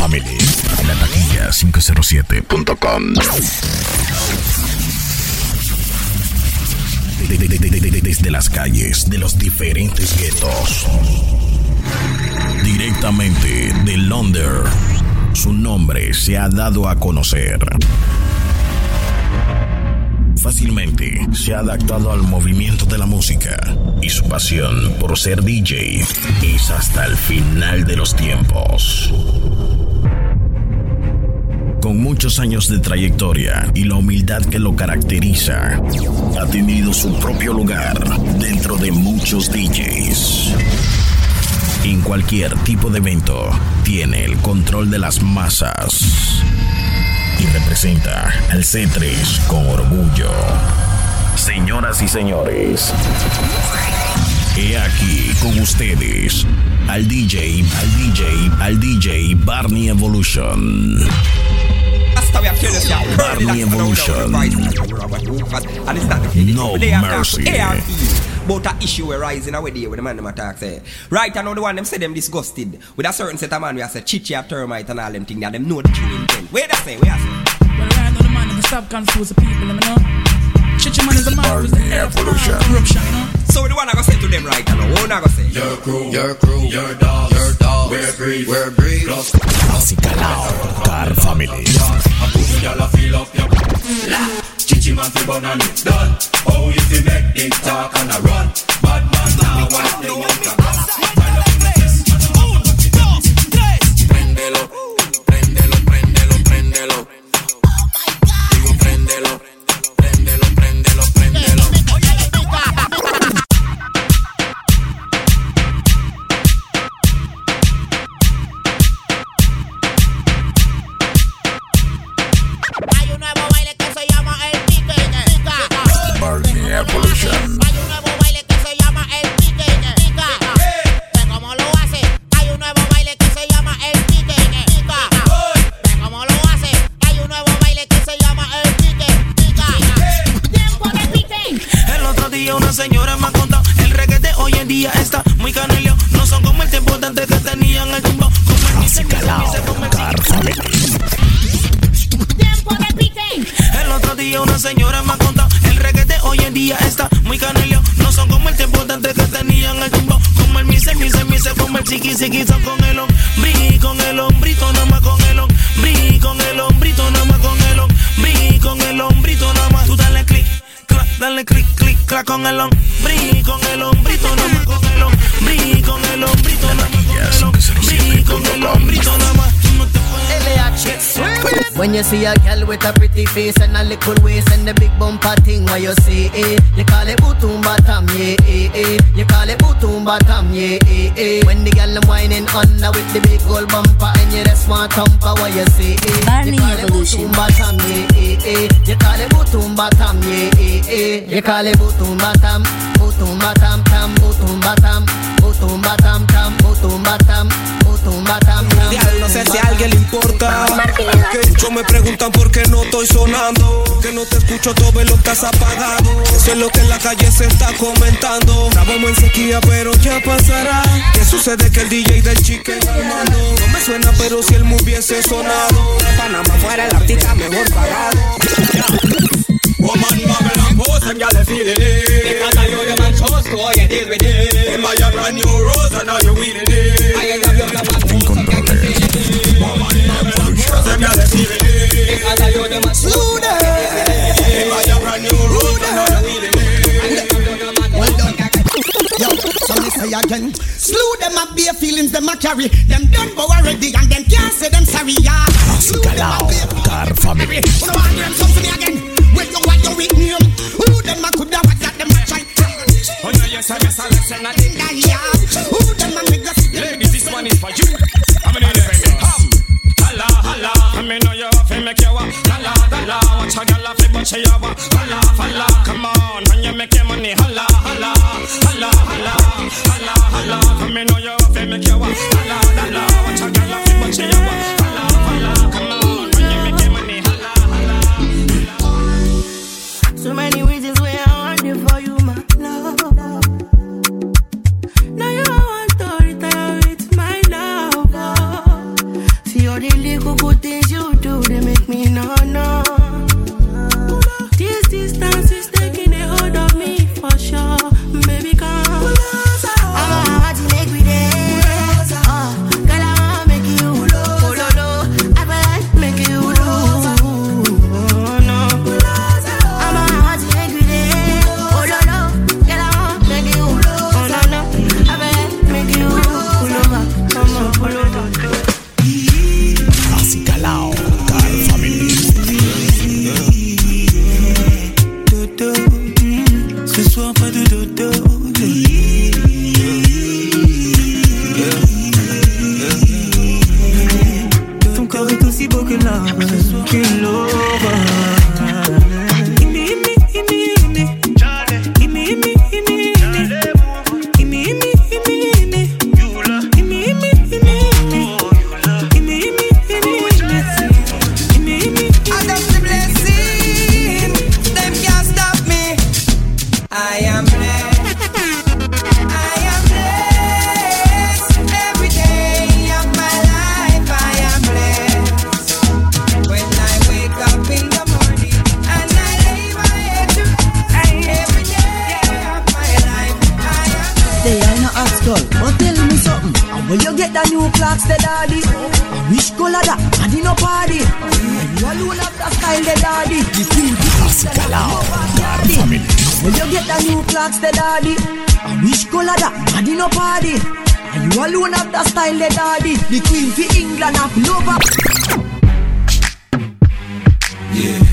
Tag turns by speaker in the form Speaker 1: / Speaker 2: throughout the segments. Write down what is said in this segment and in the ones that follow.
Speaker 1: Family. La taquilla 507.com. Desde las calles de los diferentes guetos. Directamente de Londres. Su nombre se ha dado a conocer. Fácilmente se ha adaptado al movimiento de la música y su pasión por ser DJ es hasta el final de los tiempos. Con muchos años de trayectoria y la humildad que lo caracteriza, ha tenido su propio lugar dentro de muchos DJs. En cualquier tipo de evento, tiene el control de las masas y representa al C3 con orgullo. Señoras y señores, he aquí con ustedes al DJ, al DJ, al DJ Barney Evolution. Barney Evolution. No mercy.
Speaker 2: About a issue arising away there with the man them attack say. Eh. Right I know the one them say them disgusted with a certain set of man we say chichi a termite and all them thing that them know the true intent. Where that say? Where I say?
Speaker 3: Well, right now the man them stop confuse the people, you know. Chichi man is a man who's the heir of
Speaker 1: Evolution.
Speaker 3: corruption, you know.
Speaker 2: So the one I go say to them right now. What I go say?
Speaker 4: Your crew, your crew, your dogs, your dogs. We're greed, we're greed. Plus,
Speaker 1: Acicalao, Car Family.
Speaker 4: a pussy y'all a feel up your la. Chichi man fi bun and it's done. Oh, you fi make it talk and a run. Bad man now, one thing you can
Speaker 5: see a girl with a pretty face and a little waist and the big bumper thing, what you say, eh? You call it bootum bottom, yeah, eh, eh. You call it bootum bottom, yeah, eh, eh. When the girl whining under with the big gold bumper and you just want thumper, what you say, eh?
Speaker 6: Barney
Speaker 5: you call it bootum bottom, yeah, eh, eh. You call it bootum bottom, yeah, eh, eh. You call it bootum bottom, bootum bottom, tam, bootum bottom, bootum bottom, tam, bootum bottom,
Speaker 2: alguien le importa. Que muchos me preguntan por qué no estoy sonando. Que no te escucho, todo lo estás apagado. Eso es lo que en la calle se está comentando. Estábamos en sequía, pero ya pasará. ¿Qué sucede que el DJ del chique va al mando? No me suena, pero si él me hubiese sonado. Panamá fuera el artista mejor pagado.
Speaker 4: Woman, and pose, them gyal feeling it. Because I know the man chose to how you deal with it. Them buy a brand new rose and now wheeling it. I man you
Speaker 7: again. Slew them up bare feelings, them a carry. Them done but already and them can't say them sorry, yeah. Slew them up bare
Speaker 1: Car Family.
Speaker 7: Who the man name something again?
Speaker 8: Have the daddy. The the
Speaker 9: Musical Hour Family.
Speaker 8: Where you get the new clocks, the daddy? Which color that? In no party. And you alone have the style, the daddy. The queen for England, have love.
Speaker 10: Yeah.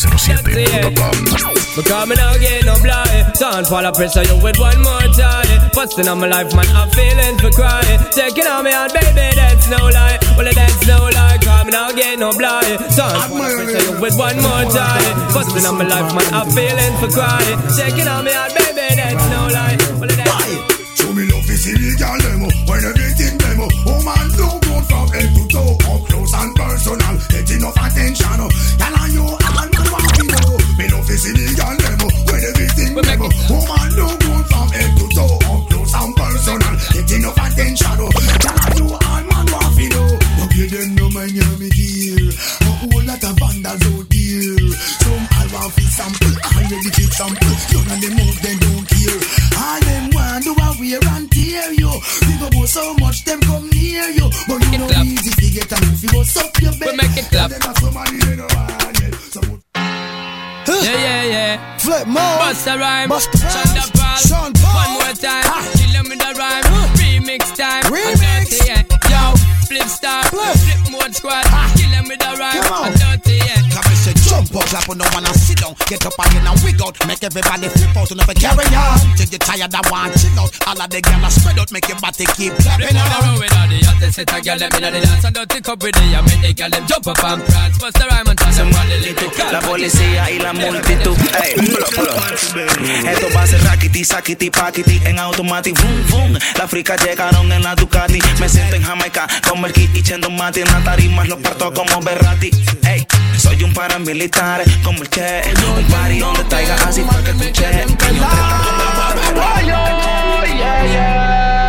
Speaker 1: 907.com. Because me
Speaker 9: not get
Speaker 11: no
Speaker 12: blind. Don't fall a pressure you with one more time. Busting on my life, man, I'm feeling for crying. Taking on me out, baby, that's no lie. Well, that's no lie. Cause me not get no blind. Don't fall a pressure you with one more time. Busting on my life, man, I'm feeling for crying. Taking on me out, baby, that's no lie. Well, that's
Speaker 13: no lie. Show me love is illegal demo When everything demo Oh man, no good from head to toe Up close and personal It's enough bed
Speaker 12: make it clap.
Speaker 13: Then that's somebody they don't want it So
Speaker 12: Yeah, yeah, yeah.
Speaker 1: Flip mode.
Speaker 12: Bust a rhyme.
Speaker 1: Bust the
Speaker 12: Sean
Speaker 1: rhymes.
Speaker 12: da Paul.
Speaker 1: Sean Paul.
Speaker 12: One more time. Kill him with a rhyme. Remix time.
Speaker 1: Remix.
Speaker 12: Dirty, yeah. Yo, flip star.
Speaker 1: Flip.
Speaker 12: Flip mode squad. Kill him with a rhyme.
Speaker 1: Come on.
Speaker 14: Clap on no one and sit down. Get up again and wig out. Make everybody flip out and never carry on. Till you tired of one chill out. All of the gyal spread out, make your body keep
Speaker 12: Flip
Speaker 14: clapping
Speaker 12: on the
Speaker 14: on.
Speaker 12: road with all the hottest set a girl them inna the dance and dirty cup with the and make the girl them jump up and prance. Bust the rhyme and tell them what the little girl.
Speaker 4: La policía y la multitud. Ey, pulo, pulo. Esto va a ser rackety, sackety, packety en automatic. Boom, boom. Las fricas llegaron en la Ducati. Me siento en Jamaica con Merky y Chendo Mati. En la tarima los parto como Berrati. Ey, soy un paramilitar como el Che. Un party donde traiga así fue que.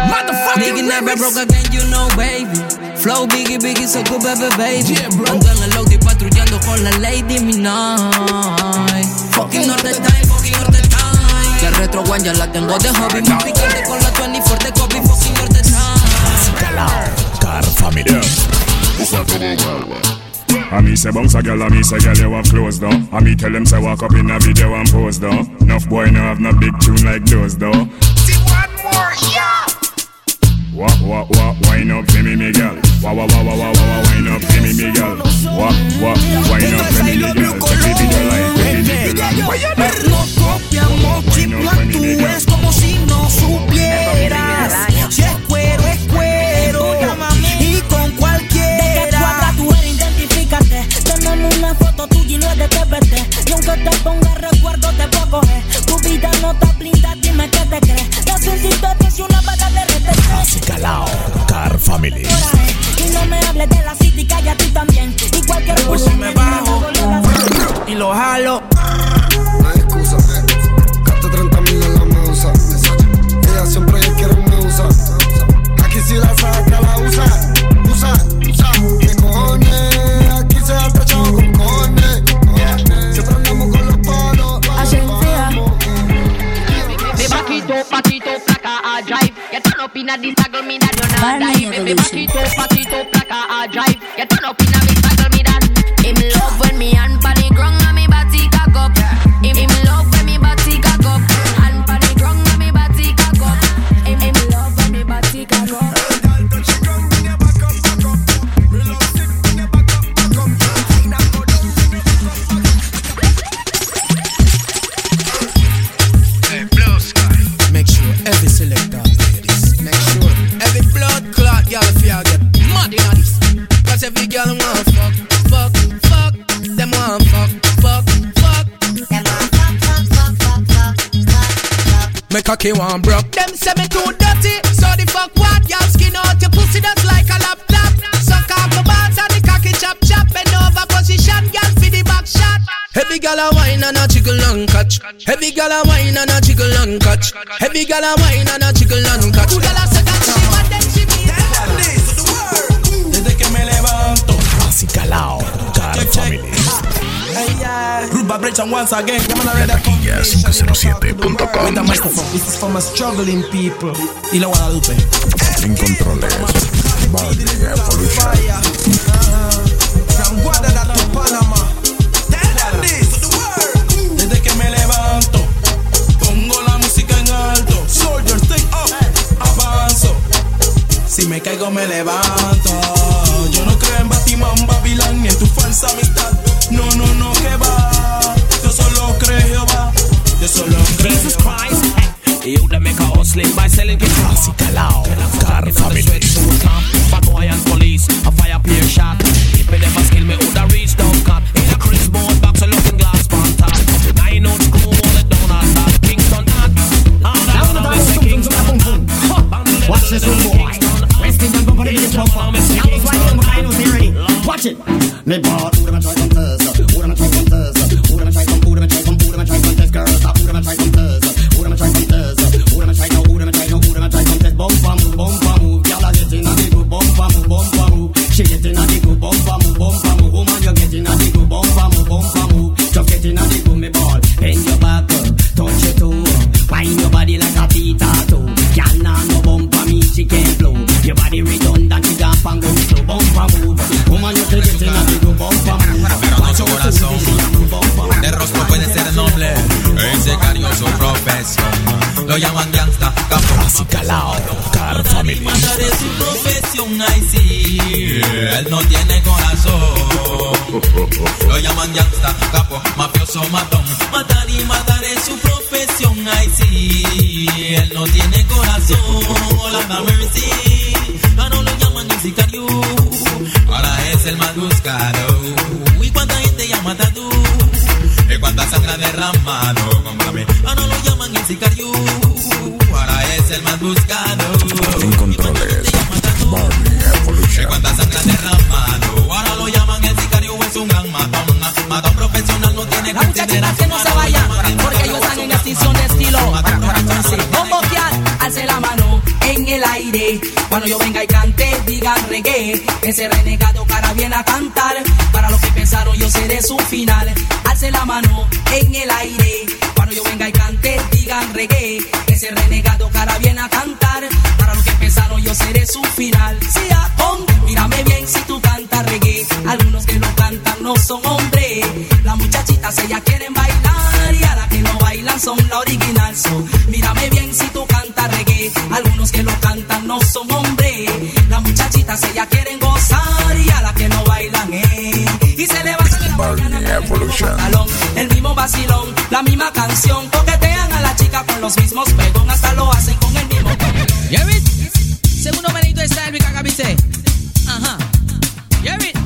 Speaker 12: Motherfucker.
Speaker 15: Nigga never broke again, you know, baby. Flow biggie, biggie, so good, baby, baby. Ando en el Audi patrullando con la Lady Midnight. Fucking Norte Time, fucking Norte Time. La retro one ya la tengo de hobby. Más picante con la 24 de copy, fucking Norte Time.
Speaker 1: Car Family.
Speaker 16: I me say bounce a girl, I me say girl you have clothes though. I me tell them say walk up in a video and pose though. Enough boy no have no big tune like those though.
Speaker 17: See one more, yeah.
Speaker 16: Walk, walk, walk, wine up for me, me girl. Wah, wah, wah, wah, wah, wah, wah, wine up for me, me girl. Walk, walk, wine up for me, me girl. Take me video like me, me girl.
Speaker 17: No copiamos, chip, no actúes como si no supieras.
Speaker 18: De TPT. Y aunque te ponga recuerdo, te puedo coger. Tu vida no está blinda, dime qué te crees. Necesito una vaga de RTC.
Speaker 1: Así calao, Car Family.
Speaker 18: Y no me hables de la city, calla tú también. Y cualquier
Speaker 17: Pues
Speaker 18: cosa
Speaker 17: me bajo y lo jalo.
Speaker 19: No hay excusa. Gasto 30 mil en la medusa. Ella siempre quiere me usa. Aquí si la saca,
Speaker 20: You turn up in a this taggle, me that you not
Speaker 21: Barney
Speaker 20: die. Me
Speaker 21: Evolution.
Speaker 20: vaquito, patito, placa, a drive. A
Speaker 3: one broke. Them say me too dirty. So the fuck what? Y'all skin out your pussy that's like a laptop. Suck off the balls and the cocky chop chop. Bend over position, girl for the back shot. Heavy gal a wine and a jiggle and catch. Heavy gal a wine and a jiggle and catch. Heavy gal a wine and a jiggle and catch. Gal a
Speaker 10: me levanto, pongo la música en alto. Soldiers, take up. Avanzo. Si me caigo, me levanto. Yo no creo en Batimán, Babilán, ni en tu falsa amistad. No, no, no, que
Speaker 22: Jesus Christ. You that make a hustling by selling guitar.
Speaker 1: Así calao, Car Family.
Speaker 22: Bad boy and police, a fire peer shot. If me never skill me, woulda reach down cut. In a Chris board box, a looking glass pan top. Nine out screw, hold it down that. Kingston hot. All that of this Kingston hot.
Speaker 5: Watch this one, boy. West Indian company, this one. Now it's right here, my rhinos here ready. Watch it. Me bought
Speaker 23: lo llaman gangsta capo.
Speaker 1: Así calao, Car Family.
Speaker 23: Matar es su profesión ay sí. Él no tiene corazón. Lo llaman gangsta capo. Mafioso matón. Matar y matar es su profesión ay sí. Él no tiene corazón. La mercy. Ah no lo llaman el sicario ahora es el más buscado sangre ha derramado cómprame ah no lo llaman el sicario ahora es el más buscado
Speaker 1: En controles. Barney Evolution.
Speaker 23: cuánta sangre ha derramado ahora lo llaman el sicario es un gran matón matón profesional no tiene
Speaker 18: La muchachita que no se vaya, porque ellos están en extinción de estilo. Bombo fiat, alce la mano en el aire.
Speaker 24: Cuando yo venga y cante, digan reggae. Ese renegado cara viene a cantar. Para los que pensaron, yo seré su final. Alce la mano en el aire. Cuando yo venga y cante, digan reggae. Ese renegado cara viene a cantar. Para los que pensaron, yo seré su final. Si con, mírame bien si tú cantas reggae. Algunos que lo cantan no son hombres. Las muchachitas ellas quieren bailar y a las que no bailan son la original. So, mírame bien si tú cantas reggae. Algunos que lo cantan no son hombres. Las muchachitas ellas quieren gozar y a las que no bailan, eh. Y se levantan en la mañana la misma canción. Coquetean a la chica con los mismos pegón, hasta lo hacen con el mismo.
Speaker 5: It? Segundo menito está el Bicacabise. Ajá. It?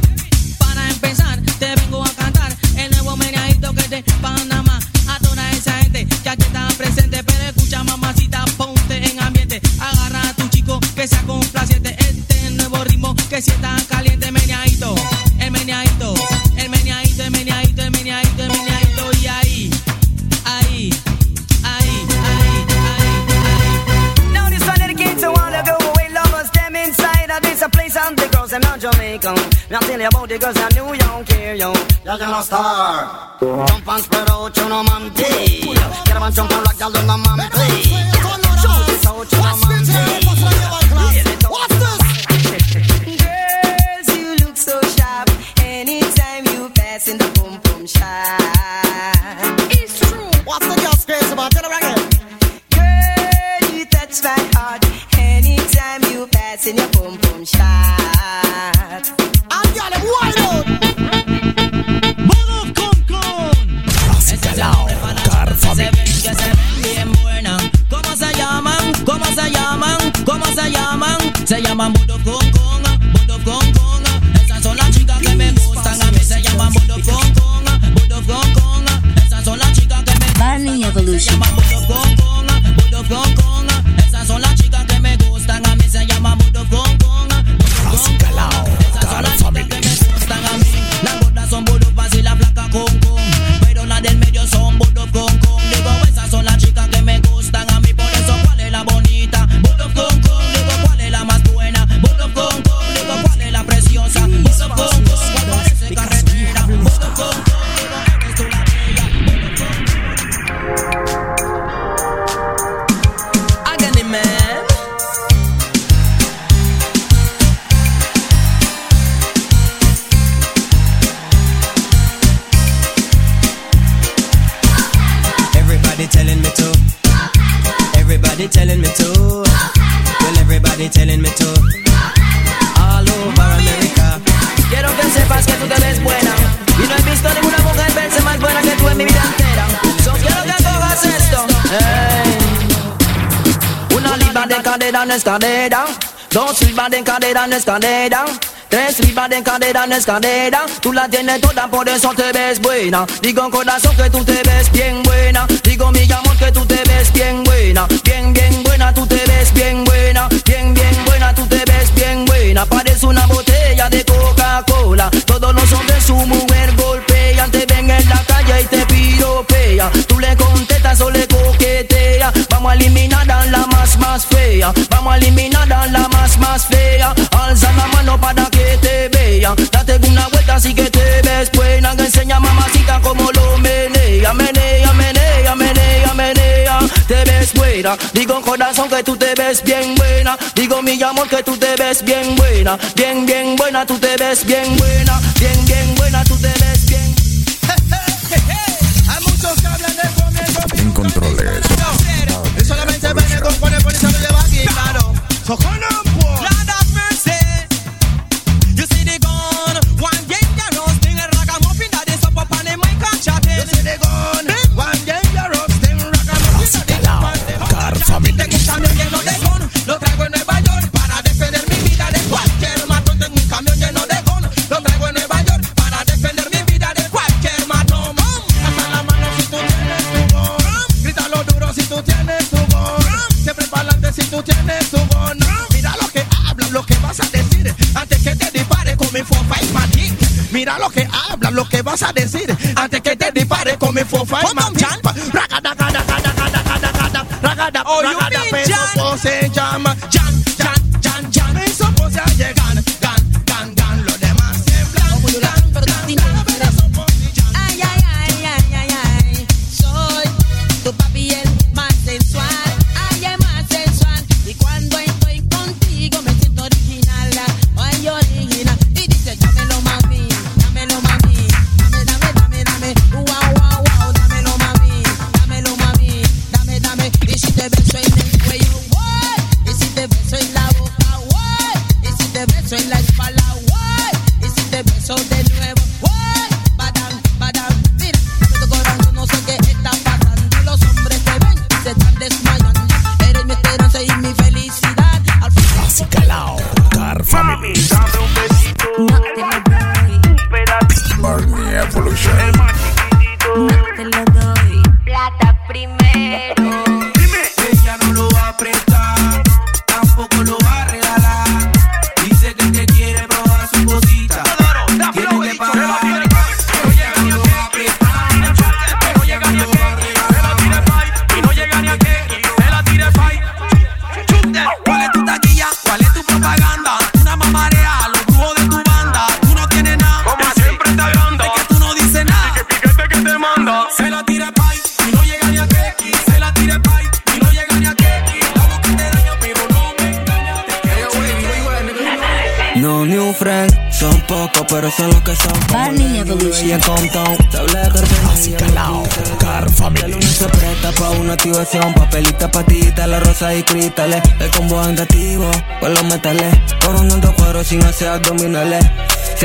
Speaker 5: Para empezar, te vengo a cantar el nuevo meneadito que de Panamá. A toda esa gente que aquí está presente. Pero escucha, mamacita, ponte en ambiente. Agarra a tu chico que sea complaciente. Este nuevo ritmo que si
Speaker 20: and not Jamaican. Me tell you about the girls in New York here, yo.
Speaker 9: Ya que no star. Jump and spread out, you know, man, tea. Get up and jump and rock, y'all, know, man, please. Show this out, you know, man. What's this?
Speaker 20: Girls, you look so sharp. Anytime you pass in the
Speaker 5: llaman? Se llaman Budo
Speaker 20: de cadera en escalera. Dos libras de cadera en escalera. Tres libras de cadera en escalera. Tú la tienes toda, por eso te ves buena. Digo corazón que tú te ves bien buena. Digo buena. Digo corazón que tú te ves bien buena. Digo mi amor que tú te ves bien buena. Bien, bien buena, tú te ves bien buena. Bien, bien buena, tú te ves bien.
Speaker 9: Hay muchos que hablan de comienzo.
Speaker 25: En controles.
Speaker 9: Y solamente viene con con el policía de claro. Que vas a decir. Antes que te dispare con mi fofa y matic. Ragada, ragada, ragada, ragada, ragada, ragada,
Speaker 3: Oh, you
Speaker 9: ragada,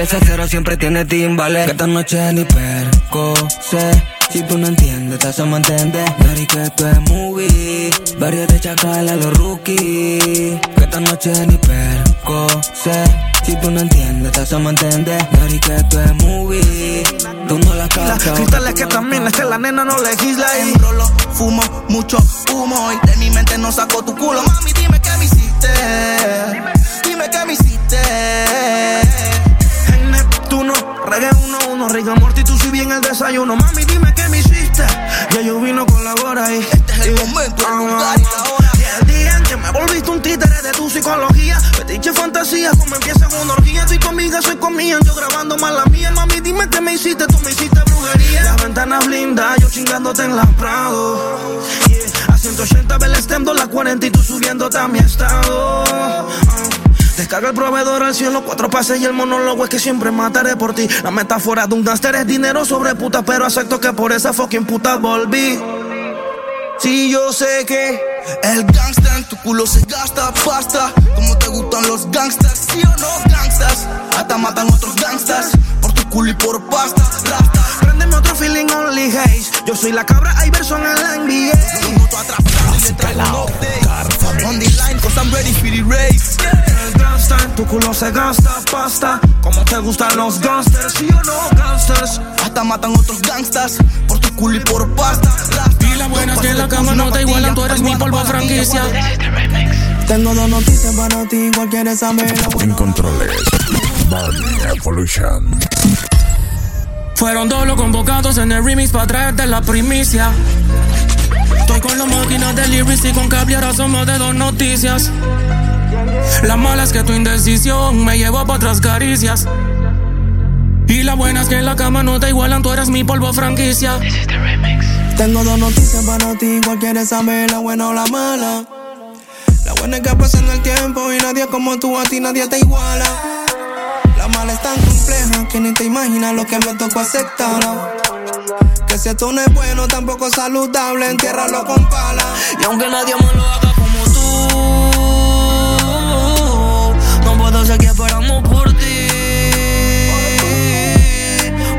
Speaker 26: Si ese cero siempre tiene timbales. Que esta noche ni perco sé. Si tú no entiendes, te hacemos entender. Dari que esto es movie. Varios de chacal a los rookies. Que esta noche ni perco sé. Si tú no entiendes, te hacemos entender. Dari que esto es movie. Tú no la
Speaker 17: Las
Speaker 26: cachas.
Speaker 17: cristales que también es que la nena no legisla y Enrolo, fumo, mucho humo y de mi mente no saco tu culo Mami, dime qué me hiciste Dime qué me hiciste Reggae uno, uno Rick Morty, tú si bien el desayuno. Mami, dime qué me hiciste. Ya yo vino con la hora y Este es el momento, el lugar y la hora Y el día en que me volviste un títere de tu psicología. Fetiche fantasía, como empieza una orgía. Estoy conmigo, soy conmigo, yo grabando más la mía. Mami, dime qué me hiciste, tú me hiciste brujería. Las ventanas blindas, yo chingándote en la Prado. Yeah, A 180 ve el stem, la 40 y tú subiéndote a mi estado. Ah. Descarga el proveedor al cielo, cuatro pases y el monólogo es que siempre mataré por ti. La metáfora de un gánster es dinero sobre puta, pero acepto que por esa fucking puta volví. Sí, yo sé que el gangsta en tu culo se gasta pasta. Como te gustan los gangsters, sí o no, gangsters. Hasta matan otros gangsters por tu culo y por pasta. Rasta. Préndeme otro feeling only haze. Yo soy la cabra Iverson en la NBA. Yo noto atrapado y le traigo un update. On the line, cause I'm ready for the race. El gangsta en tu culo se gasta pasta. Como te gustan los gangsters, sí o no, gangsters. Hasta matan otros gangsters por tu culo y por pasta.
Speaker 12: Y la buena es que en la cama no te igualan, tú eres mi polvo franquicia.
Speaker 17: Tengo dos noticias para ti, igual quieres saber la
Speaker 1: En controles. Barney Evolution.
Speaker 12: Fueron dos los convocados en el remix para traerte la primicia. Estoy con la máquina de lyrics y con cable ahora somos de dos noticias. La mala es que tu indecisión me llevó para otras caricias. Y la buena es que en la cama no te igualan, tú eres mi polvo franquicia.
Speaker 17: Tengo dos noticias para ti, igual quieres saber la buena o la mala. La buena es que pasando el tiempo y nadie como tú, a ti nadie te iguala. Es tan compleja que ni te imaginas lo que me tocó aceptar. Que si esto no es bueno, tampoco es saludable, entiérralo con pala.
Speaker 26: Y aunque nadie me lo haga como tú, no puedo seguir esperando por ti.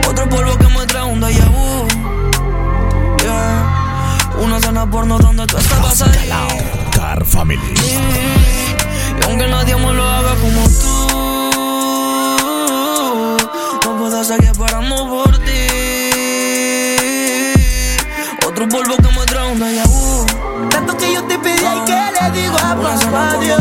Speaker 26: Otro polvo que me trae un déjà vu. Yeah. Una cena porno donde tú estabas ahí.
Speaker 1: Car Family.
Speaker 26: Y aunque nadie me lo haga como tú, puedo seguir esperando por ti. Otro polvo que me trae.
Speaker 17: Tanto que yo te pedí y que le digo a papá Dios.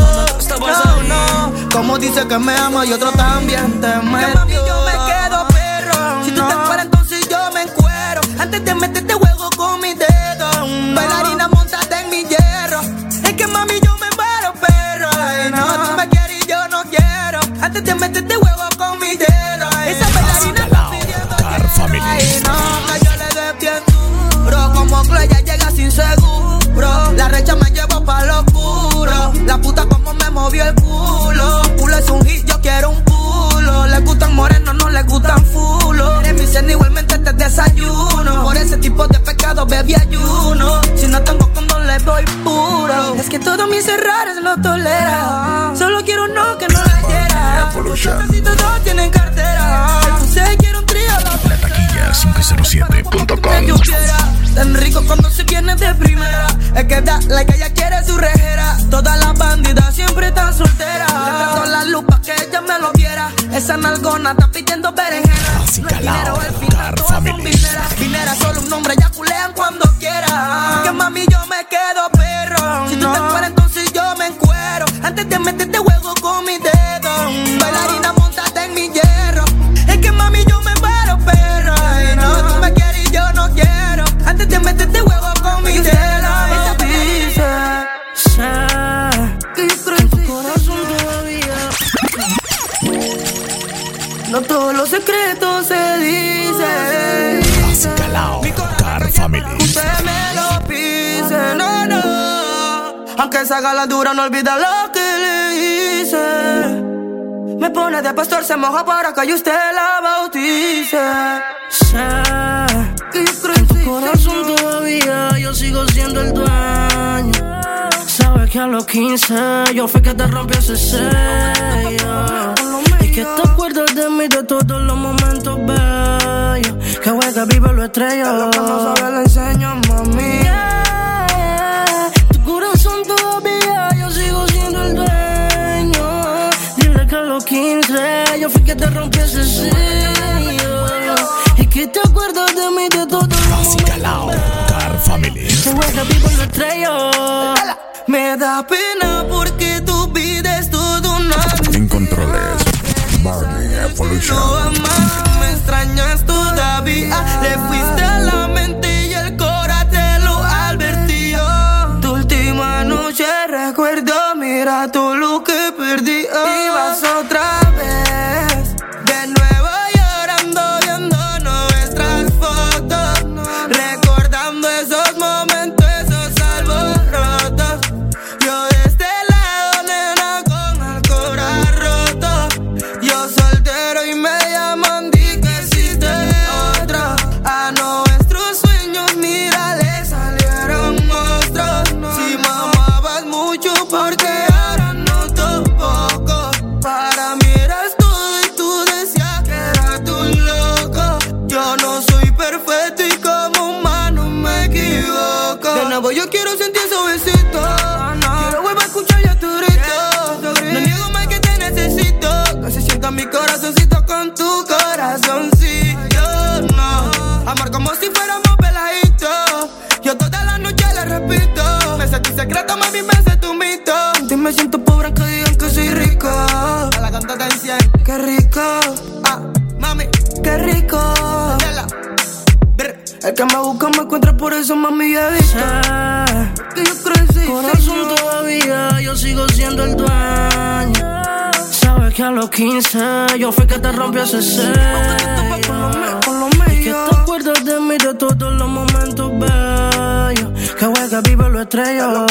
Speaker 17: No, no, como dice que me ama y otro también te mami, yo me quedo perro. Si tú te fuera, entonces yo me encuero. Antes de meterte juego con mi dedo. Bailarina, montate en mi hierro. Es que mami, yo me muero, perro. Ay, no, tú me quieres y yo no quiero. Antes de meterte juego
Speaker 1: Family.
Speaker 17: Ay, no, que yo le dé bien duro. Como ya llega sin seguro. La recha me llevó pa' lo oscuro. La puta como me movió el culo. Pulo es un hit, yo quiero un pulo. Le gustan morenos, no le gustan fulo. En mi cena igualmente te desayuno. Por ese tipo de pecado bebí ayuno. Si no tengo condón le doy puro. Es que todos mis errores lo tolera. Solo quiero no que no la quiera. Todos tienen cartera.
Speaker 1: 507.com.
Speaker 17: que yo quiera. Tan rico cuando se viene de primera. Es que da la que ella quiere su rejera. Todas las bandidas siempre están solteras. Le prendo la lupa que ella me lo viera. Esa nalgona está pidiendo berenjena. No es dinero, el final todas son mineras. Mineras solo un nombre, ya culean cuando quiera. Que mami yo me Usted me lo pise, no, no. Aunque se haga la dura, no olvida lo que le hice. Me pone de pastor, se moja para que usted la bautice. Sé que yo en tu corazón todavía, yo sigo siendo el dueño. Sabes que a los 15 yo fui que te rompí ese sello. Y que acuerdo de mí de todos los momentos bellos. Que hueca vive lo estrello. Lo que no sabe le enseño, mami. Yeah, tu corazón todavía, yo sigo siendo el dueño. Dile que a los 15 yo fui que te rompí ese sello. Y que te acuerdas de mí de todos los momentos bellos.
Speaker 21: Car Family.
Speaker 17: Que hueca vive lo estrello. Me da pena porque tú Trump. hace ser. Y que te de mí de todos los momentos bellos. Que juega viva lo estrello.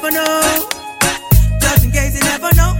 Speaker 27: never know. Just in case you never know.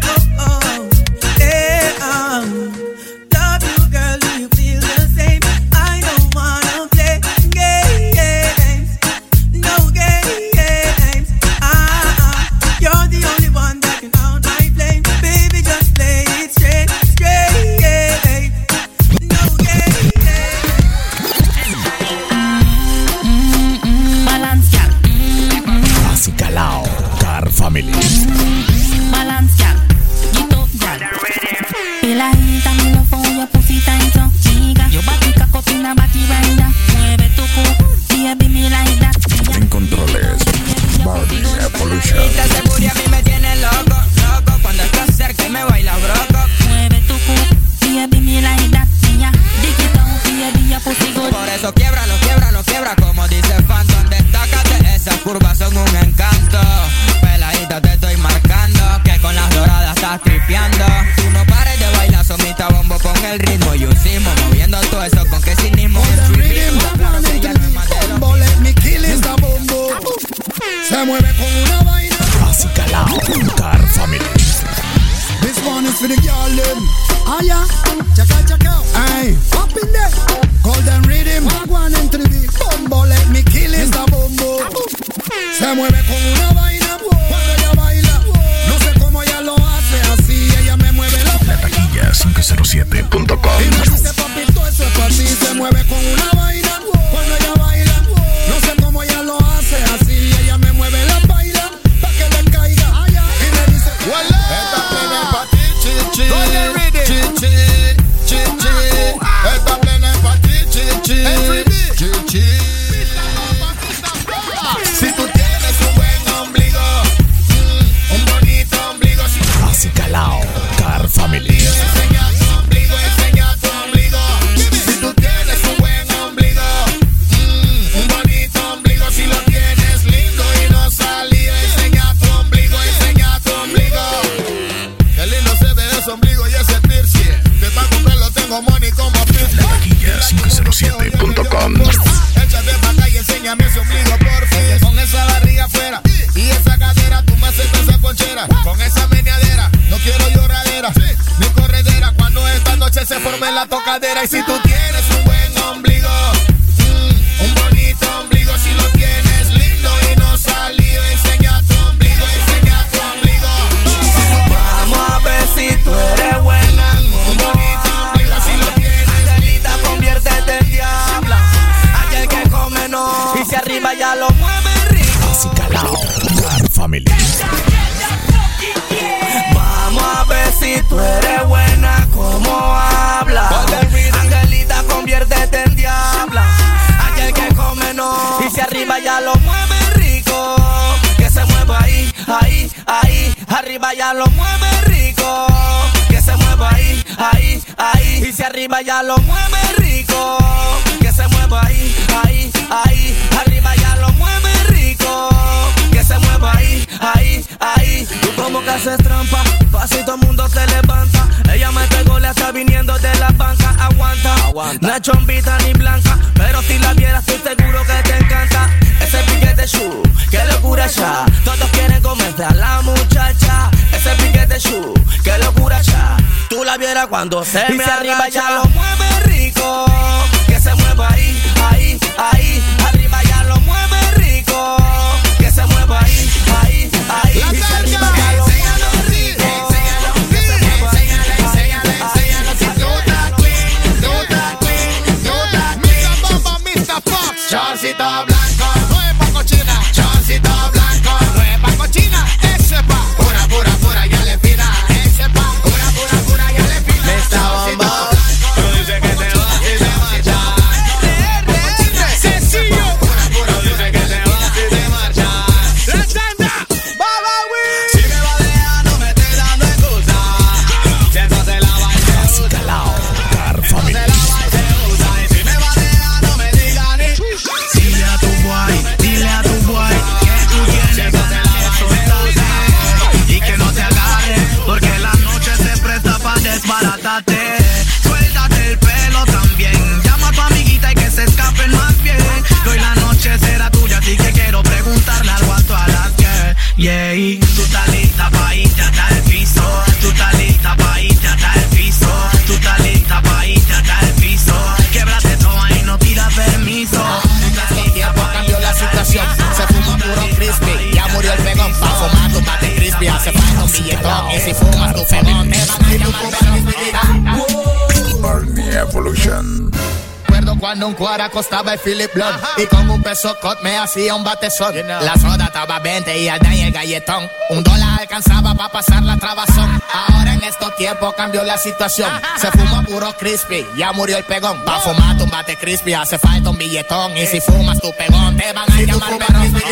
Speaker 17: Un
Speaker 14: cuara costaba el Philip Blood. Y con un peso cot me hacía un batezón. La soda estaba 20 y al daño el galletón. Un dólar alcanzaba para pasar la trabazón. Ahora en estos tiempos cambió la situación. Se fuma puro crispy, ya murió el pegón. Pa' fumar tu bate crispy hace falta un billetón. Y si fumas tu pegón te van a llamar perrón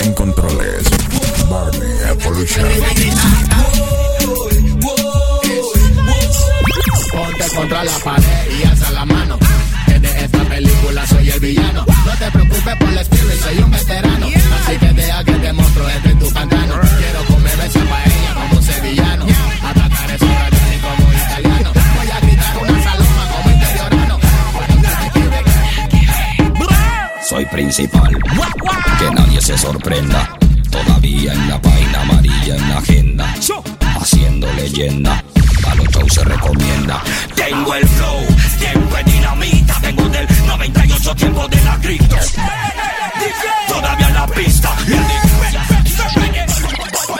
Speaker 1: En controles. Barney Evolution.
Speaker 14: Ponte contra la pared y soy el villano. No te preocupes por la spirit, soy un veterano. Así que deja que te monstruo entre tu pantano. Quiero comer esa paella como sevillano. Atacar esos rayos como italiano. Voy a gritar una saloma como interiorano.
Speaker 28: Soy principal, que nadie se sorprenda. Todavía en la página amarilla en la agenda, haciendo leyenda. Se recomienda. Tengo el flow, tiempo de dinamita. Tengo del 98 tiempo de la cripto. Todavía en la pista.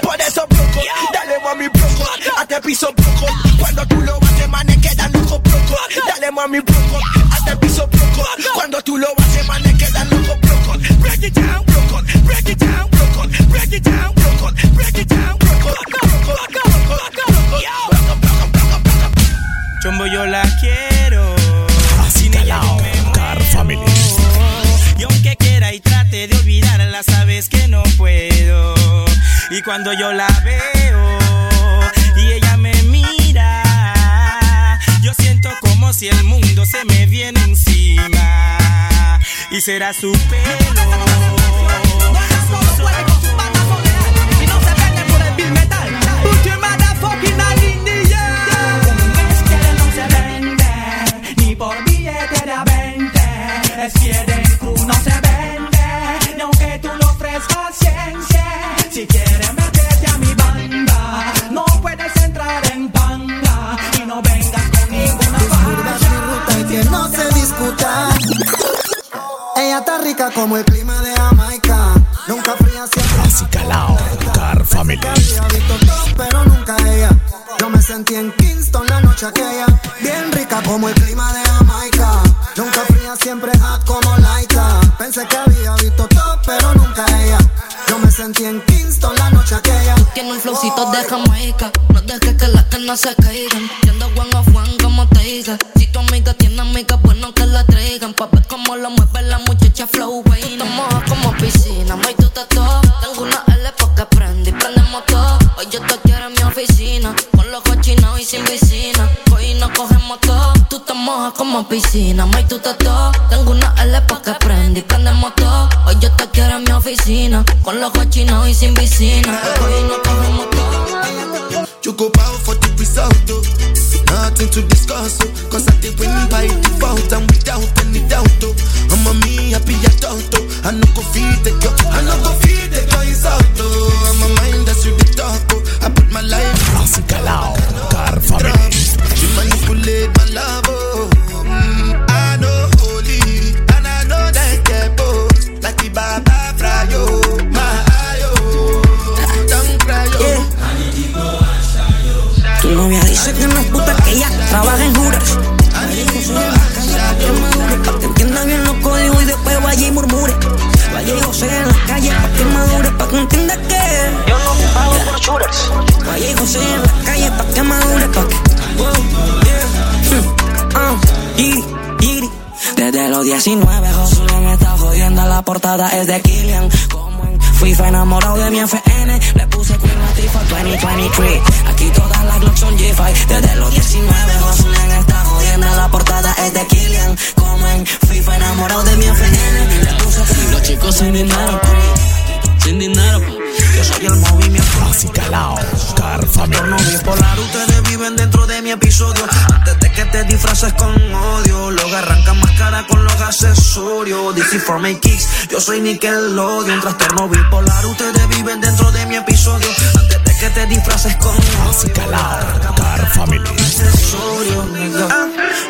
Speaker 17: Por eso broco, dale mami broco, hasta piso broco. Cuando tú lo haces, manes quedan locos broco. Dale mami broco, hasta piso broco. Cuando tú lo haces, manes quedan locos broco. Break it down, broco, break it down, broco, break it down, broco, break it down,
Speaker 29: Chombo yo la quiero.
Speaker 1: Así calao. Car Family.
Speaker 29: Y aunque quiera y trate de olvidarla, sabes que no puedo. Y cuando yo la veo y ella me mira, yo siento como si el mundo se me viene encima. Y será su pelo.
Speaker 17: Y no se vende por el bill metal. Put your motherfucking Ustedes
Speaker 21: quieren que uno se vende, y aunque tú lo ofrezcas ciencia, si quieren meterte a mi banda, no puedes entrar en panga y no vengas con ninguna falla. Mi ruta y que no se
Speaker 30: discuta. Ella está rica como el clima de Jamaica, nunca fría siempre.
Speaker 9: Así calao, car family.
Speaker 30: Pero nunca ella. Yo me sentí en Kingston la noche aquella. Me en Kingston la noche aquella.
Speaker 15: Tiene un flowcito de Jamaica. No dejes que las canas se caigan. Yendo one of one como te diga. Si tu amiga tiene amigas, bueno que la traigan. Pa' ver cómo lo mueve la muchacha flow. Tú te mojas como piscina, may tú te. Tengo una L porque prende y prendemos todo. Hoy yo te quiero en mi oficina. Con los cochinados y sin piscina. Hoy nos cogemos todo. Tú te mojas como piscina, may tú. Tengo una L porque prende Con los cochinados y sin piscina. Hoy nos cogemos todo.
Speaker 13: You go bow for the result. Nothing to discuss. Cause I did win by default
Speaker 30: for kicks, yo soy Nickelodeon. Trastorno bipolar, ustedes viven dentro de mi episodio. Antes de que te disfraces con
Speaker 9: calao, Car Family.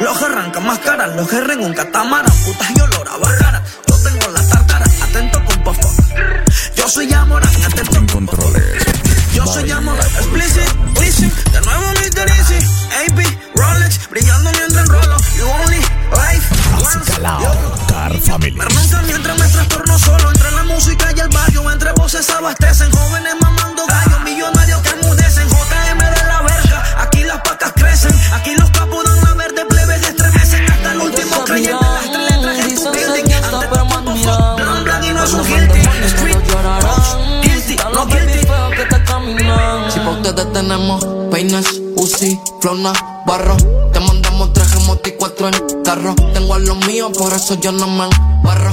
Speaker 30: los arrancan más caras, los rengan un catamarán. Putas y olor a.
Speaker 15: tenemos peines, Uzi, flona, barro. Te mandamos traje moti cuatro en carro. Tengo a los míos, por eso yo no me barro.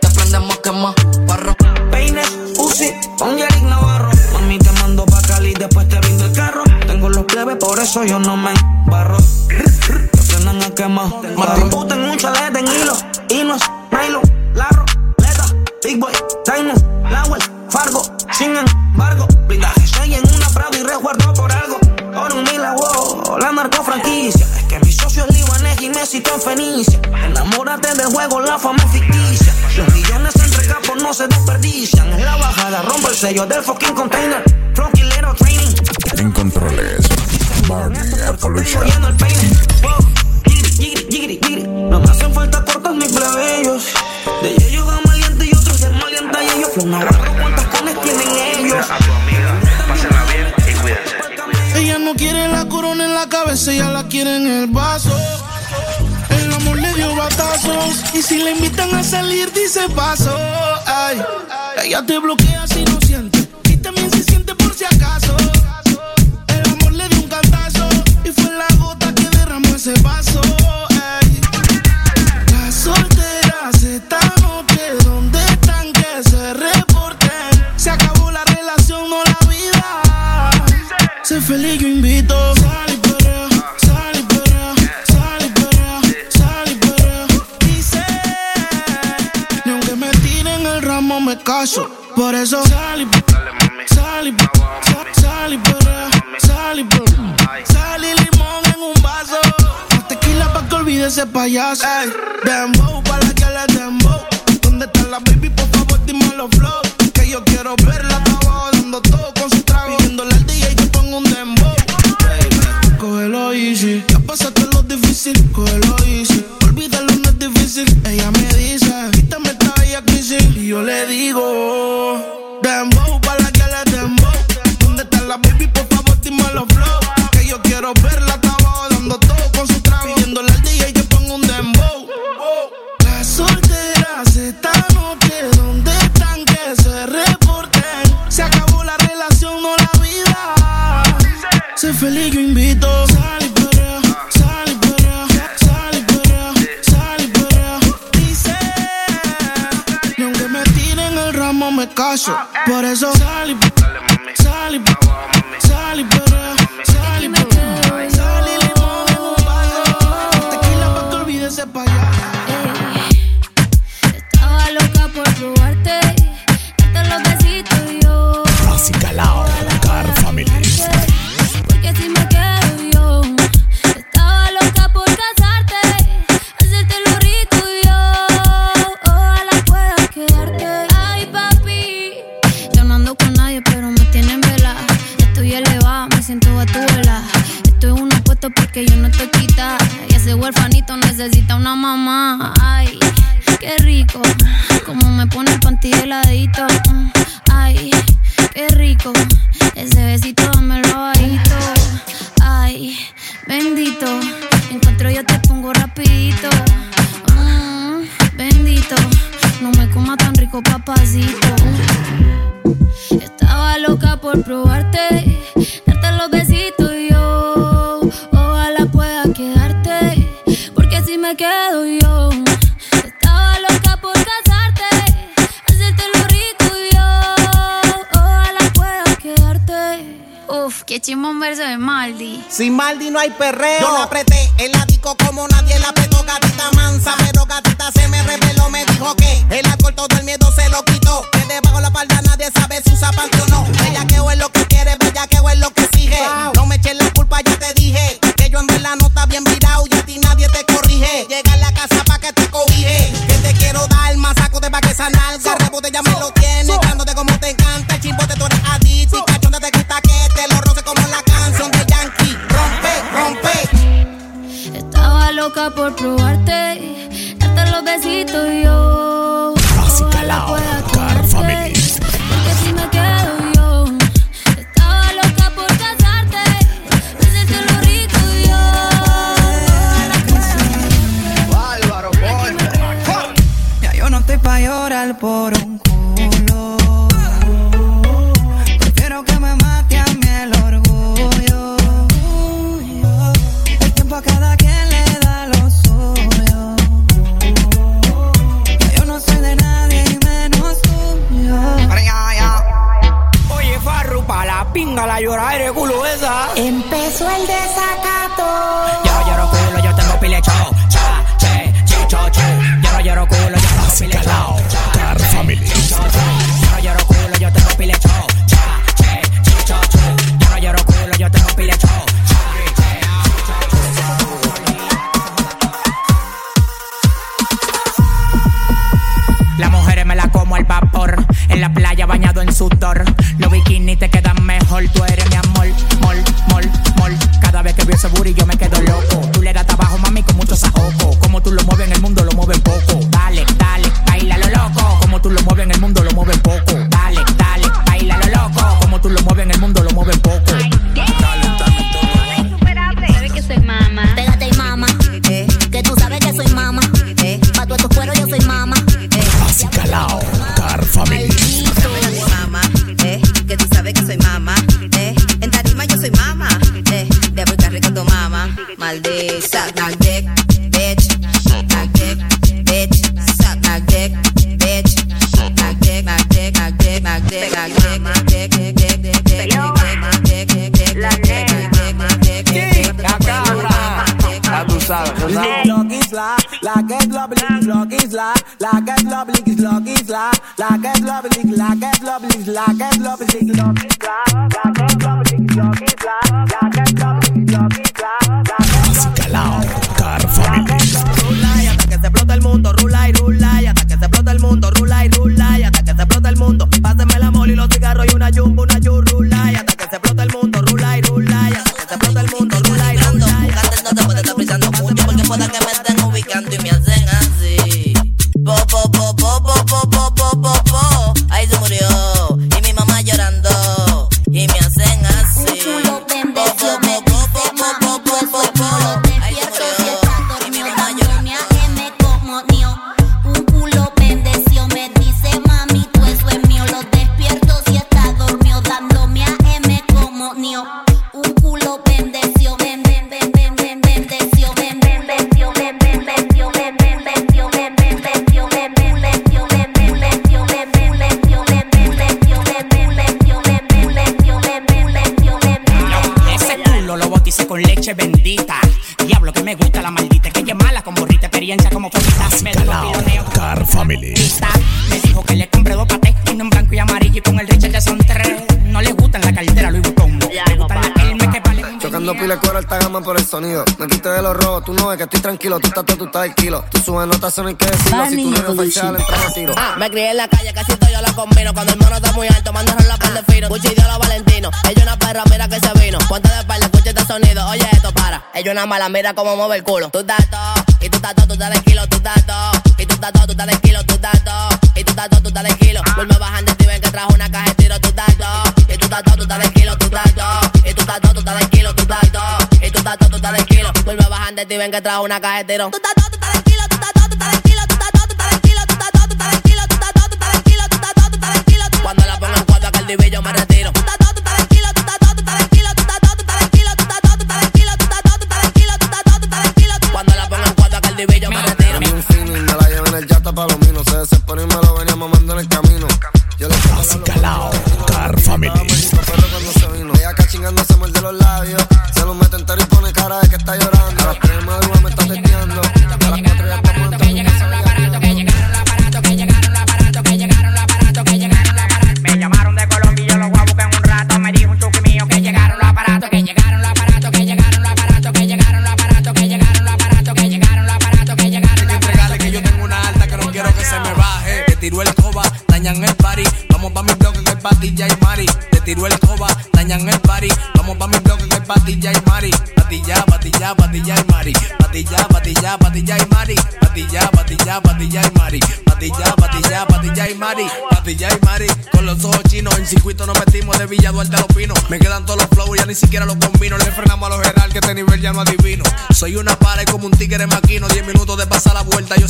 Speaker 15: Te prendemos quema, barro.
Speaker 30: Peines, Uzi, con Yerick Navarro. Mami, te mando pa' Cali, después te brindo el carro. Tengo los plebes, por eso yo no me barro. Te prendan a quemar. Martín Puta en un chalet en hilo. Inos, Milo, Larro, Leta, Big Boy, Diamond, la narco franquicia. Es que mi socio es libanés y México en Fenicia. Enamórate del juego, la fama es ficticia. Los millones entre capos no se desperdician. En la bajada rompo el sello del fucking container. Flunky little training.
Speaker 9: En controles. Barney Evolution.
Speaker 30: No me hacen falta cortos ni plebeyos. De ellos dan maliente y otros de malienta y ellos. Flow Navarro, ¿cuántas cones tienen ellos?
Speaker 31: Ella no quiere la corona en la cabeza, ella la quiere en el vaso. El amor le dio batazos. Y si le invitan a salir, dice paso. Ay, ella te bloquea si no siente. Caso. Por eso sal y sal y sal- y perrea, sal y. Sal y limón en un vaso. Tequila pa' que olvide ese payaso. Ey, dembow, pa' la
Speaker 32: no
Speaker 14: hay perreo. la que es lo la que es lo la que es lo la que es lo
Speaker 33: bonayo, bonayo, tú
Speaker 34: no
Speaker 19: ves que estoy tranquilo. Tú estás todo, tú estás del kilo. Tú subes notas, no hay que decirlo. Si tú no eres oficial, entra a tiro.
Speaker 35: Ah, me crié en la calle, casi todo yo la combino. Cuando el mono está muy alto, mando la par de fino. Gucci dio a los Valentino. Ella una perra, mira que se vino. Ponte de espalda, escucha este sonido. Oye, esto para. Ella una mala, mira cómo mueve el culo. Tú estás todo, y tú estás todo, tú estás del kilo. Tú estás todo, y tú estás todo, tú estás del kilo. Tú estás todo, y tú estás todo, tú estás del kilo. Vuelve bajando, te ven que trajo una caja de tiro. Tú estás todo, y tú estás todo, tú estás kilo. Tú estás todo, y tú estás todo, tú estás del kilo. Tú estás todo, y tú estás todo, tú estás del kilo. Vuelve bajando, te ven que trajo una caja de tiro. Tú estás todo, tú estás del kilo. Tú estás todo, tú estás del kilo. Tú estás todo, tú estás del kilo. Tú estás todo, tú estás del kilo. Tú estás todo, tú estás del kilo. Tú estás todo, tú estás del kilo. Cuando la pongo en cuatro, que el divillo me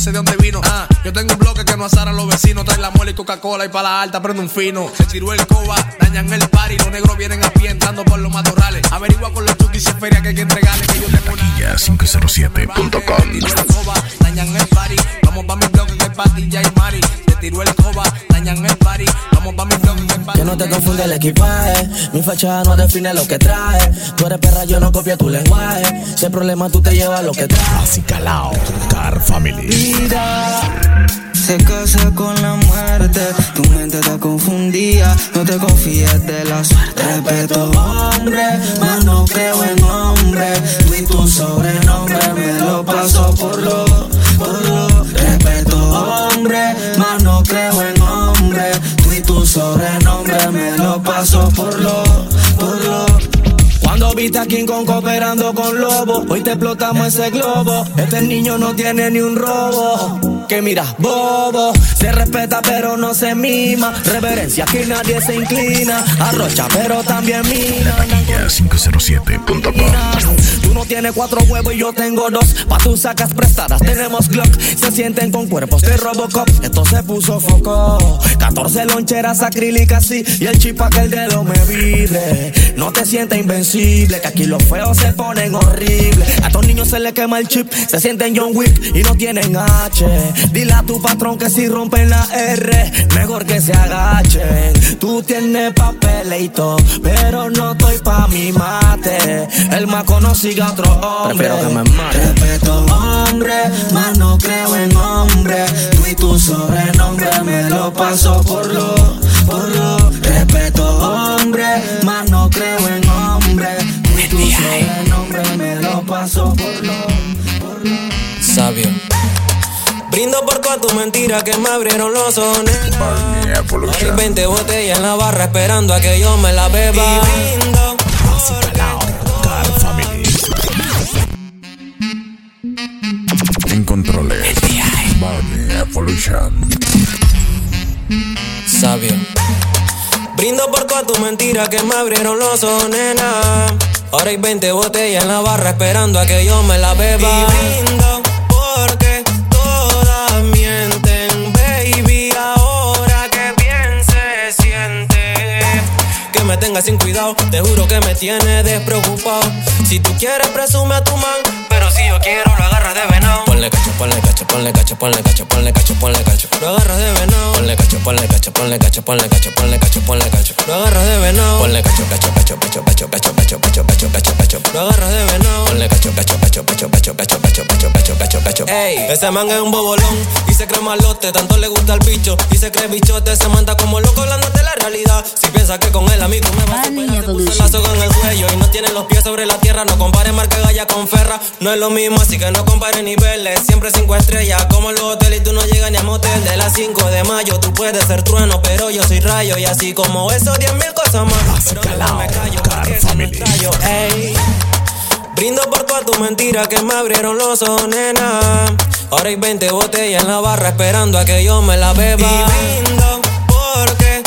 Speaker 22: sé de dónde vino. Ah, yo tengo un bloque que no asaran los vecinos. Trae la muela y Coca-Cola y para la alta prende un fino. Se tiró el coba, dañan el party. Los negros vienen a pie entrando por los matorrales. Averigua con los chukis y feria que hay que entregarle. Que yo tengo una
Speaker 1: Ya 507.com.
Speaker 22: tiró el coba, dañan el party. Vamos pa' mi bloque que hay patilla y mari. Se tiró el coba, dañan el que
Speaker 26: no te confunde el equipaje, mi fachada no define lo que trae. Tú eres perra, yo no copio tu lenguaje. Si hay problema, tú te llevas lo que traes.
Speaker 1: Así calao. Car Family.
Speaker 26: Vida se casa con la muerte. Tu mente está confundida, no te confíes de la suerte. Respeto hombre, más no creo en hombre. Tú y tu sobrenombre me lo paso por lo, por lo. Respeto hombre, más no creo en hombre. Paso por lo, por lo. Cuando viste a King Kong cooperando con Lobo, hoy te explotamos ese globo. Este niño no tiene ni un robo. Que mira, bobo, se respeta pero no se mima. Reverencia, aquí nadie se inclina. Arrocha pero también mina.
Speaker 1: Ya 507.com.
Speaker 26: Tú no tienes cuatro huevos y yo tengo dos. Pa' tus sacas prestadas tenemos Glock. Se sienten con cuerpos de Robocop. Esto se puso foco. 14 loncheras acrílicas sí. Y el chip que el dedo me vibre. No te sientes invencible. Que aquí los feos se ponen horribles. A estos niños se les quema el chip. Se sienten John Wick y no tienen H. Dile a tu patrón que si rompen la R, mejor que se agachen. Tú tienes papelito, pero no estoy pa' mi mate. El más conocido a otro hombre.
Speaker 36: Prefiero que me mate.
Speaker 26: Respeto hombre, más no creo en hombre. Tú y tu sobrenombre me lo paso por lo, por lo. Respeto hombre, más no creo en hombre. Tú y tu sobrenombre me lo paso por lo, por lo.
Speaker 36: Sabio. Brindo por todas tus mentiras.
Speaker 37: mentiras que me abrieron los sones. Hay 20 botellas en la barra esperando a que yo me la beba. Y brindo
Speaker 9: En controles. Barney Evolution.
Speaker 37: sabio. Brindo por todas tus mentiras que me abrieron los ojos, nena. Ahora hay 20 botellas en la barra esperando a que yo me la beba. Y brindo porque todas mienten, baby. Ahora que bien se siente. Que me tenga sin cuidado, te juro que me tiene despreocupado. Si tú quieres, presume a tu man. Pero si yo quiero, lo agarras de venado. Ponle cacho, ponle cacho, ponle cacho, ponle cacho, ponle cacho, ponle cacho. Lo agarras de venado. Ponle cacho, ponle cacho, ponle cacho, ponle cacho, ponle cacho, ponle cacho. Lo agarras de venado. Ponle cacho, cacho, cacho, cacho, cacho, cacho, cacho, cacho, cacho, cacho, cacho. Lo agarras de venado. Ponle cacho, cacho, cacho, cacho, cacho, cacho, cacho, cacho, cacho, cacho, cacho. Ey, ese man es un bobolón y se cree malote, tanto le gusta el bicho y se cree bichote, se manda como loco hablando de la realidad. Si piensa que con el amigo me va a superar, se puso el lazo con el cuello y no tiene los pies sobre la tierra. No compare marca galla con ferra, no es lo mismo, así que no compare Siempre cinco estrellas, como en los hoteles y tú no llegas ni a motel. De las 5 de mayo tú puedes ser trueno, pero yo soy rayo y así como esos 10 mil cosas más. Pero yo no me callo, porque eso callo, ey. Brindo por todas tus mentiras que me abrieron los ojos, nena. Ahora hay 20 botellas en la barra esperando a que yo me la beba. Y brindo porque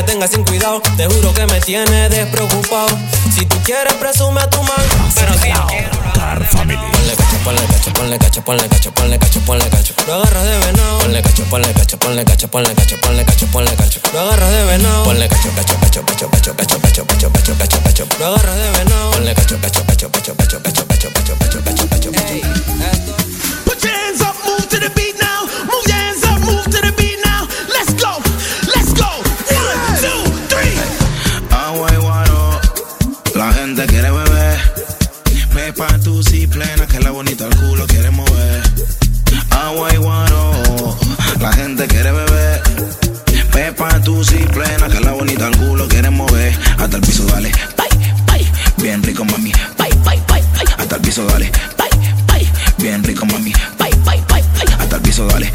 Speaker 37: me tenga sin cuidado, te juro que me tiene despreocupado. Si tú quieres, presume a tu man. Pero si yo quiero. Ponle cacho, ponle cacho, ponle cacho, ponle cacho, ponle cacho, ponle cacho. Lo agarras de venado. Ponle cacho, ponle cacho, ponle cacho, ponle cacho, ponle cacho, ponle cacho. Lo agarras de venado. Ponle cacho, cacho, cacho, cacho, cacho, cacho, cacho, cacho, cacho, cacho, cacho. Lo agarras de venado. Ponle cacho, cacho, cacho, cacho, cacho, cacho, cacho, cacho, cacho, cacho, cacho, cacho.
Speaker 19: piso, dale. Bye, bye. Bien rico, mami. Bye, bye, bye, bye. Hasta el piso, dale.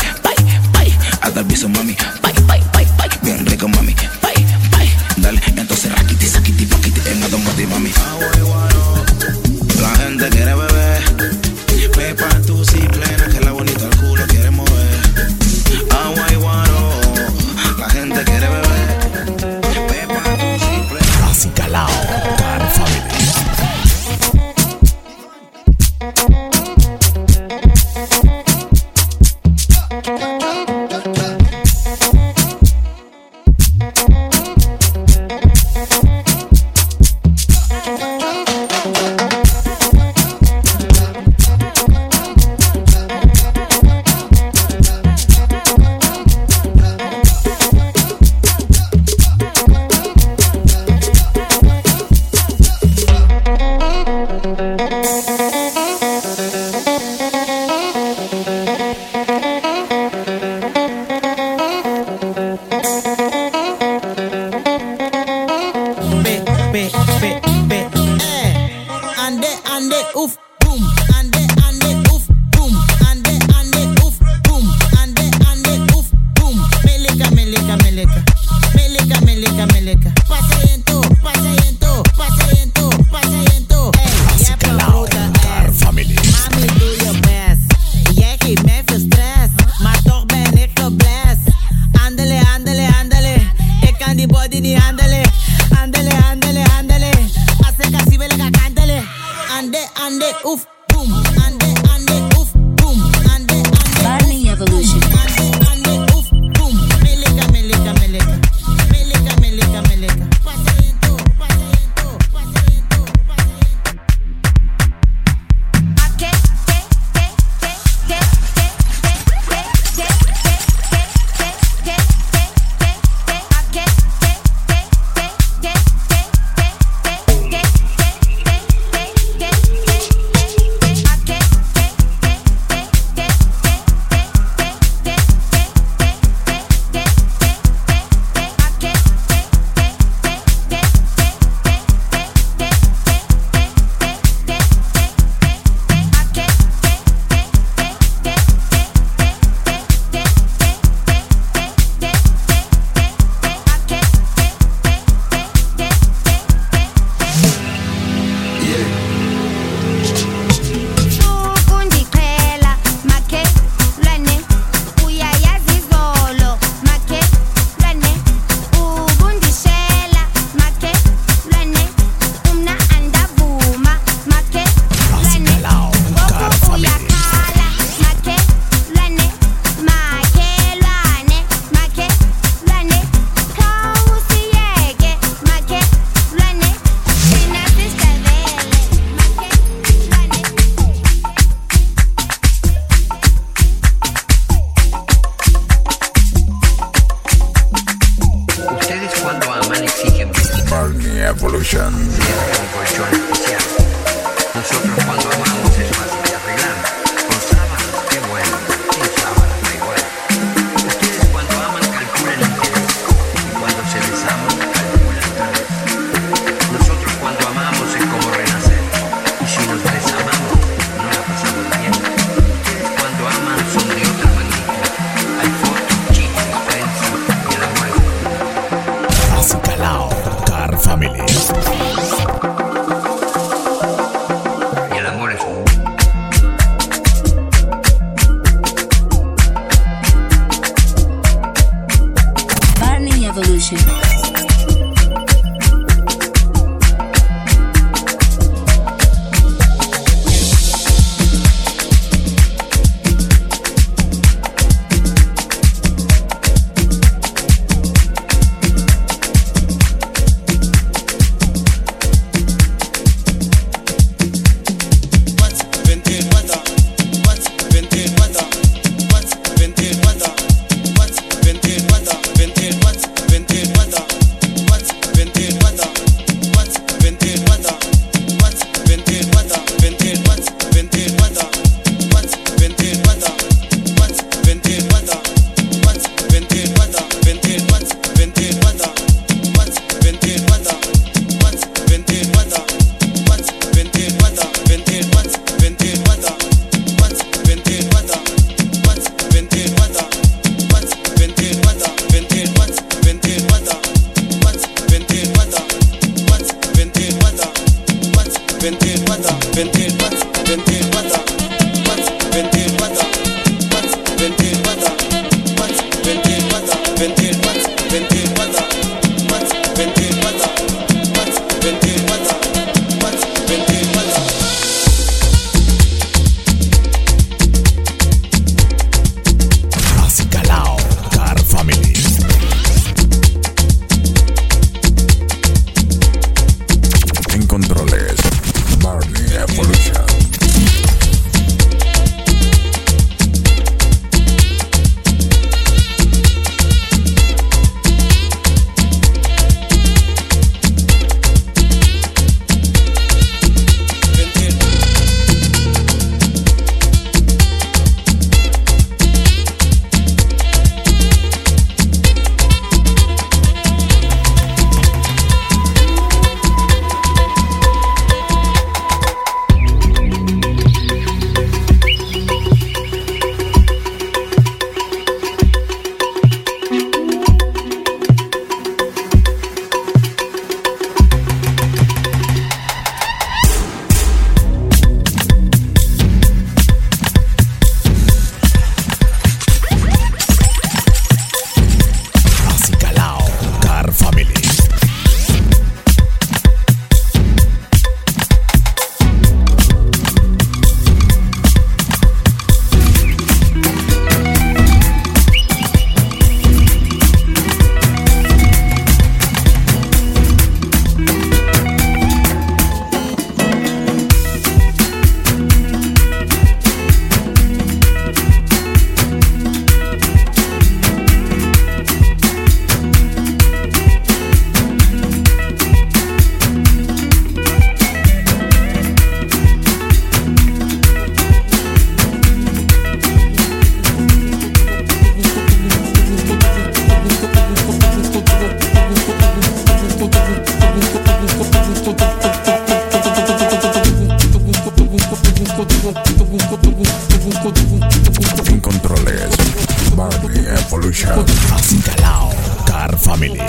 Speaker 9: En controles, Barney Evolution. Calao, Car Family.